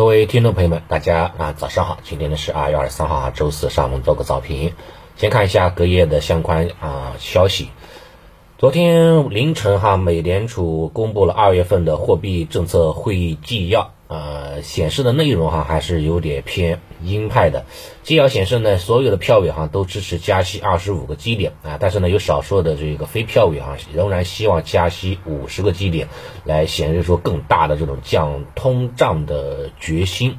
各位听众朋友们，大家啊早上好！今天呢是二月二十三号啊，周四上午做个早评。先看一下隔夜的相关啊消息。昨天凌晨哈，美联储公布了二月份的货币政策会议纪要。呃，显示的内容哈还是有点偏鹰派的。纪要显示呢，所有的票委哈都支持加息二十五个基点啊，但是呢，有少数的这个非票委哈仍然希望加息五十个基点，来显示出更大的这种降通胀的决心。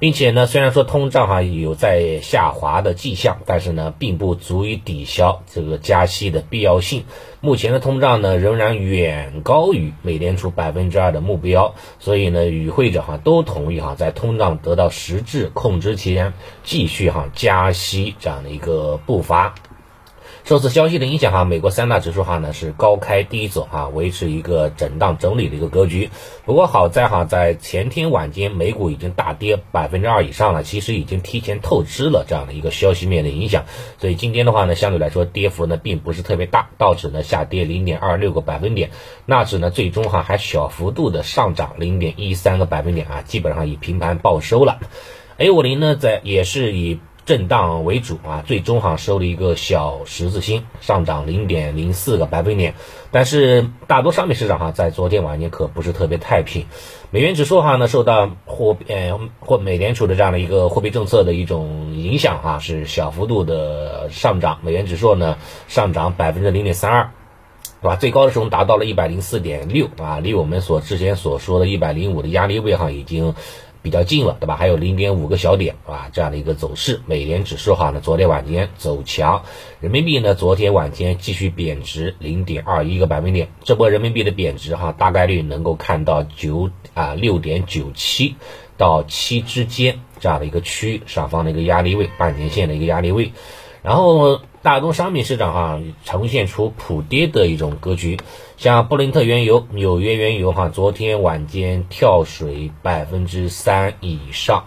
并且呢，虽然说通胀哈有在下滑的迹象，但是呢，并不足以抵消这个加息的必要性。目前的通胀呢，仍然远高于美联储百分之二的目标，所以呢，与会者哈都同意哈，在通胀得到实质控制期间，继续哈加息这样的一个步伐。受此消息的影响哈，美国三大指数哈呢是高开低走哈，维持一个震荡整理的一个格局。不过好在哈，在前天晚间美股已经大跌百分之二以上了，其实已经提前透支了这样的一个消息面的影响。所以今天的话呢，相对来说跌幅呢并不是特别大，道指呢下跌零点二六个百分点，纳指呢最终哈还小幅度的上涨零点一三个百分点啊，基本上以平盘报收了。A 五零呢在也是以。震荡为主啊，最终哈收了一个小十字星，上涨零点零四个百分点。但是大多商品市场哈在昨天晚间可不是特别太平，美元指数哈呢受到货呃或美联储的这样的一个货币政策的一种影响哈，是小幅度的上涨。美元指数呢上涨百分之零点三二，对吧？最高的时候达到了一百零四点六啊，离我们所之前所说的一百零五的压力位哈已经。比较近了，对吧？还有零点五个小点，啊，这样的一个走势。美联指数哈呢，昨天晚间走强，人民币呢，昨天晚间继续贬值零点二一个百分点。这波人民币的贬值哈，大概率能够看到九啊六点九七到七之间这样的一个区域上方的一个压力位，半年线的一个压力位，然后。大宗商品市场哈呈现出普跌的一种格局，像布伦特原油、纽约原油哈，昨天晚间跳水百分之三以上。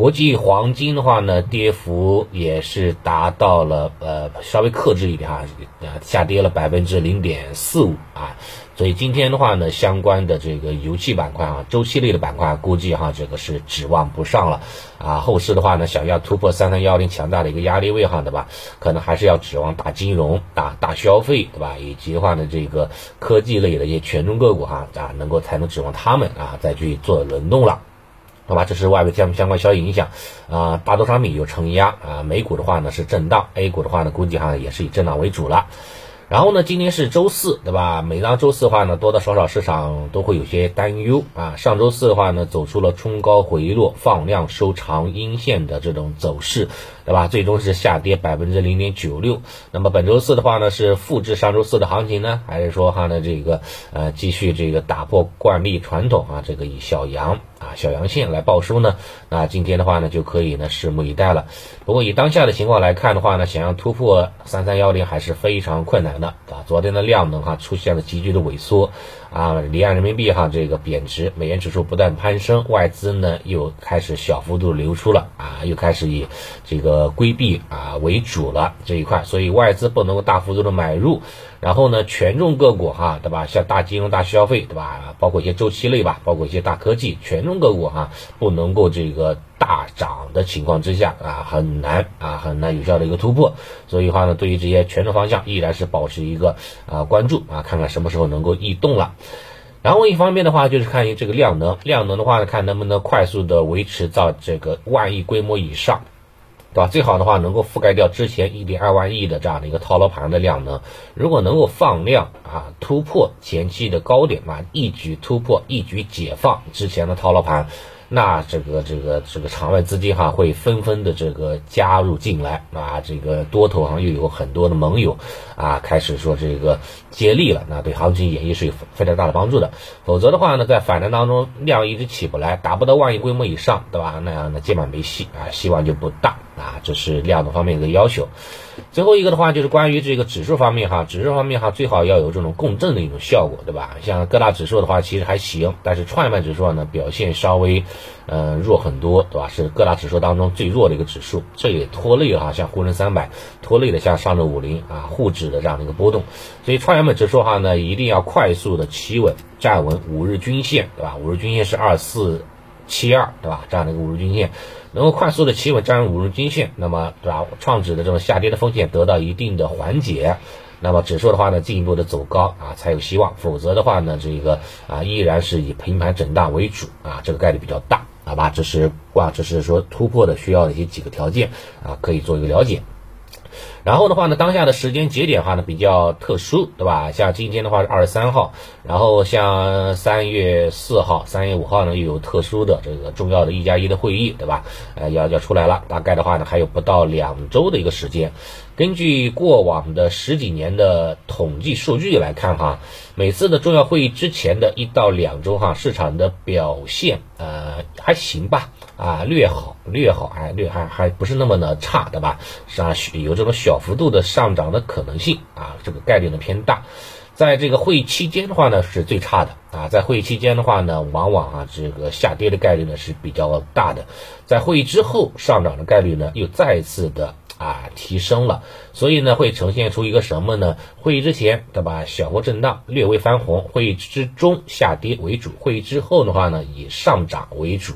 国际黄金的话呢，跌幅也是达到了呃稍微克制一点哈，下跌了百分之零点四五啊。所以今天的话呢，相关的这个油气板块啊，周期类的板块，估计哈这个是指望不上了啊。后市的话呢，想要突破三三幺零强大的一个压力位哈，对吧？可能还是要指望大金融、大大消费，对吧？以及的话呢，这个科技类的一些权重个股哈啊，能够才能指望他们啊再去做轮动了。好吧，这是外围相相关消息影响，啊，大宗商品有承压，啊，美股的话呢是震荡，A 股的话呢估计哈也是以震荡为主了。然后呢，今天是周四，对吧？每当周四的话呢，多多少少市场都会有些担忧啊。上周四的话呢，走出了冲高回落、放量收长阴线的这种走势，对吧？最终是下跌百分之零点九六。那么本周四的话呢，是复制上周四的行情呢，还是说哈呢这个呃继续这个打破惯例传统啊，这个以小阳啊小阳线来报收呢？那今天的话呢，就可以呢拭目以待了。不过以当下的情况来看的话呢，想要突破三三幺零还是非常困难。昨天的量能哈出现了急剧的萎缩，啊，离岸人民币哈这个贬值，美元指数不断攀升，外资呢又开始小幅度流出了，啊，又开始以这个规避啊为主了这一块，所以外资不能够大幅度的买入。然后呢，权重个股哈，对吧？像大金融、大消费，对吧？包括一些周期类吧，包括一些大科技，权重个股哈，不能够这个大涨的情况之下啊，很难啊，很难有效的一个突破。所以话呢，对于这些权重方向，依然是保持一个啊关注啊，看看什么时候能够异动了。然后一方面的话，就是看这个量能，量能的话呢，看能不能快速的维持到这个万亿规模以上。对吧？最好的话能够覆盖掉之前一点二万亿的这样的一个套牢盘的量能。如果能够放量啊，突破前期的高点啊，一举突破，一举解放之前的套牢盘。那这个这个这个场外资金哈会纷纷的这个加入进来啊，这个多头行又有很多的盟友啊开始说这个接力了，那对行情演绎是有非常大的帮助的。否则的话呢，在反弹当中量一直起不来，达不到万亿规模以上，对吧？那样的接板没戏啊，希望就不大啊。这是量的方面一个要求。最后一个的话就是关于这个指数方面哈，指数方面哈最好要有这种共振的一种效果，对吧？像各大指数的话其实还行，但是创业板指数呢表现稍微。嗯，弱很多，对吧？是各大指数当中最弱的一个指数，这也拖累了哈，像沪深三百拖累了像上证五零啊沪指的这样的一个波动。所以创业板指数哈呢，一定要快速的企稳，站稳五日均线，对吧？五日均线是二四七二，对吧？这样的一个五日均线能够快速的企稳站稳五日均线，那么对吧？创指的这种下跌的风险得到一定的缓解，那么指数的话呢，进一步的走高啊才有希望，否则的话呢，这个啊依然是以平盘震荡为主啊，这个概率比较大，好吧？这是啊，这是说突破的需要的一些几个条件啊，可以做一个了解。然后的话呢，当下的时间节点的话呢比较特殊，对吧？像今天的话是二十三号，然后像三月四号、三月五号呢又有特殊的这个重要的一加一的会议，对吧？呃，要要出来了，大概的话呢还有不到两周的一个时间。根据过往的十几年的统计数据来看哈，每次的重要会议之前的一到两周哈，市场的表现呃还行吧，啊略好略好，哎略还还不是那么的差，对吧？是啊，有这种小幅度的上涨的可能性啊，这个概率呢偏大。在这个会议期间的话呢，是最差的啊。在会议期间的话呢，往往啊这个下跌的概率呢是比较大的。在会议之后上涨的概率呢又再次的。啊，提升了，所以呢，会呈现出一个什么呢？会议之前，对吧？小幅震荡，略微翻红；会议之中下跌为主；会议之后的话呢，以上涨为主。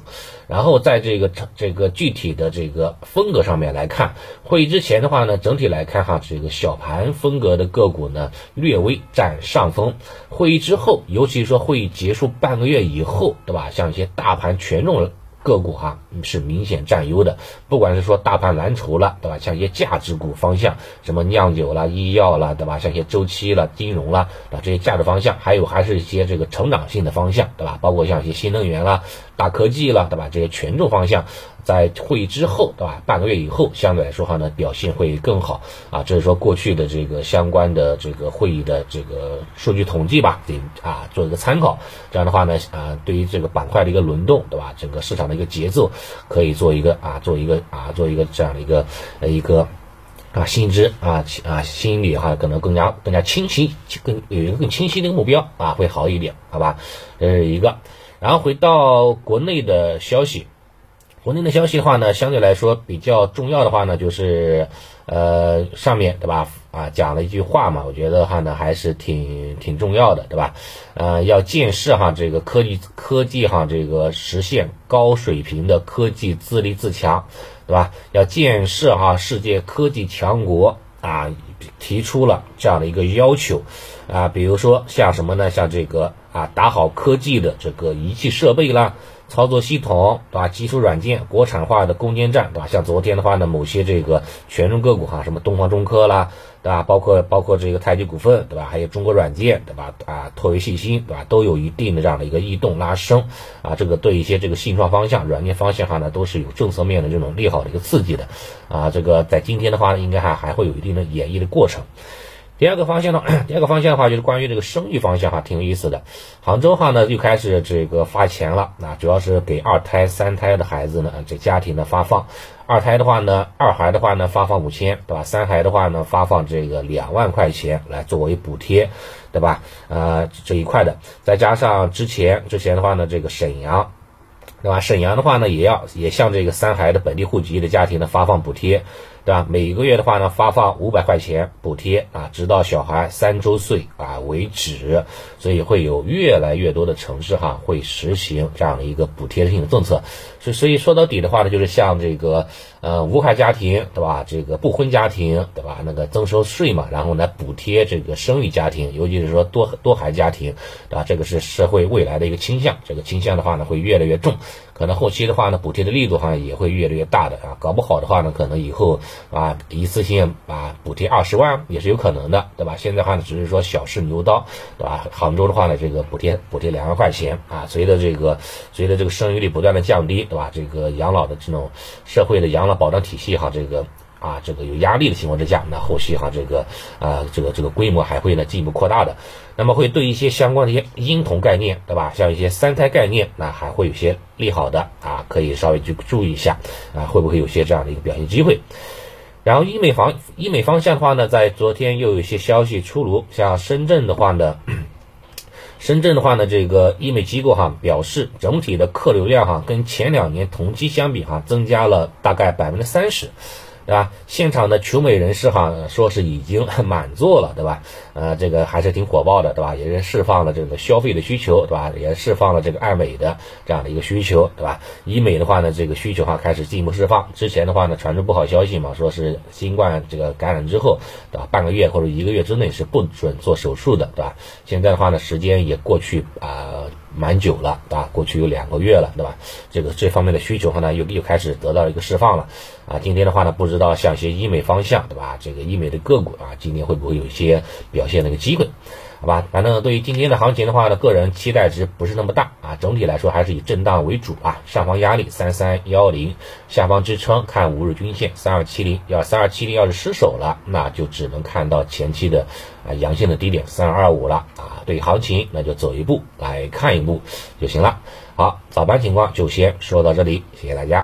然后在这个这个具体的这个风格上面来看，会议之前的话呢，整体来看哈，这个小盘风格的个股呢，略微占上风。会议之后，尤其说会议结束半个月以后，对吧？像一些大盘权重。个股哈是明显占优的，不管是说大盘蓝筹了，对吧？像一些价值股方向，什么酿酒啦、医药啦，对吧？像一些周期了、金融啦，啊这些价值方向，还有还是一些这个成长性的方向，对吧？包括像一些新能源啦、大科技了，对吧？这些权重方向。在会议之后，对吧？半个月以后，相对来说话呢，表现会更好啊。这是说过去的这个相关的这个会议的这个数据统计吧，给啊做一个参考。这样的话呢，啊，对于这个板块的一个轮动，对吧？整个市场的一个节奏，可以做一个啊，做一个啊，做一个这样的一个一个啊心知啊啊心里哈，可能更加更加清晰，更有一个更清晰的一个目标啊，会好一点，好吧？这是一个。然后回到国内的消息。国内的消息的话呢，相对来说比较重要的话呢，就是，呃，上面对吧？啊，讲了一句话嘛，我觉得话呢还是挺挺重要的，对吧？呃，要建设哈这个科技科技哈这个实现高水平的科技自立自强，对吧？要建设哈世界科技强国啊，提出了这样的一个要求啊，比如说像什么呢？像这个啊，打好科技的这个仪器设备啦。操作系统对吧？基础软件国产化的攻坚战对吧？像昨天的话呢，某些这个权重个股哈，什么东方中科啦，对吧？包括包括这个太极股份对吧？还有中国软件对吧？啊，拓维信心对吧？都有一定的这样的一个异动拉升啊，这个对一些这个信创方向、软件方向哈呢，都是有政策面的这种利好的一个刺激的啊。这个在今天的话呢，应该还还会有一定的演绎的过程。第二个方向呢，第二个方向的话就是关于这个生育方向哈，挺有意思的。杭州哈呢又开始这个发钱了，那主要是给二胎、三胎的孩子呢，这家庭的发放。二胎的话呢，二孩的话呢发放五千，对吧？三孩的话呢发放这个两万块钱来作为补贴，对吧？呃，这一块的，再加上之前之前的话呢，这个沈阳，对吧？沈阳的话呢也要也向这个三孩的本地户籍的家庭呢发放补贴。对吧？每个月的话呢，发放五百块钱补贴啊，直到小孩三周岁啊为止。所以会有越来越多的城市哈会实行这样的一个补贴性的政策。所所以说到底的话呢，就是像这个呃无孩家庭对吧？这个不婚家庭对吧？那个增收税嘛，然后来补贴这个生育家庭，尤其是说多多孩家庭对吧？这个是社会未来的一个倾向。这个倾向的话呢，会越来越重。可能后期的话呢，补贴的力度好像也会越来越大的啊。搞不好的话呢，可能以后啊一次性啊补贴二十万也是有可能的，对吧？现在话呢，只是说小试牛刀，对吧？杭州的话呢，这个补贴补贴两万块钱啊，随着这个随着这个生育率不断的降低，对吧？这个养老的这种社会的养老保障体系哈，这个啊这个有压力的情况之下，那后续哈这个啊这个这个规模还会呢进一步扩大的。那么会对一些相关的一些婴童概念，对吧？像一些三胎概念，那还会有些利好的啊，可以稍微去注意一下啊，会不会有些这样的一个表现机会？然后医美方医美方向的话呢，在昨天又有一些消息出炉，像深圳的话呢，深圳的话呢，这个医美机构哈表示，整体的客流量哈跟前两年同期相比哈增加了大概百分之三十。对吧？现场的求美人士哈说是已经 满座了，对吧？呃，这个还是挺火爆的，对吧？也是释放了这个消费的需求，对吧？也释放了这个爱美的这样的一个需求，对吧？医美的话呢，这个需求哈开始进一步释放。之前的话呢，传出不好消息嘛，说是新冠这个感染之后，对吧？半个月或者一个月之内是不准做手术的，对吧？现在的话呢，时间也过去啊。蛮久了，啊？过去有两个月了，对吧？这个这方面的需求呢，又又开始得到一个释放了，啊，今天的话呢，不知道像一些医美方向，对吧？这个医美的个股啊，今天会不会有一些表现的一个机会？好吧，反正对于今天的行情的话呢，个人期待值不是那么大啊。整体来说还是以震荡为主啊。上方压力三三幺零，下方支撑看五日均线三二七零。要三二七零要是失守了，那就只能看到前期的啊阳线的低点三二五了啊。对行情那就走一步来看一步就行了。好，早盘情况就先说到这里，谢谢大家。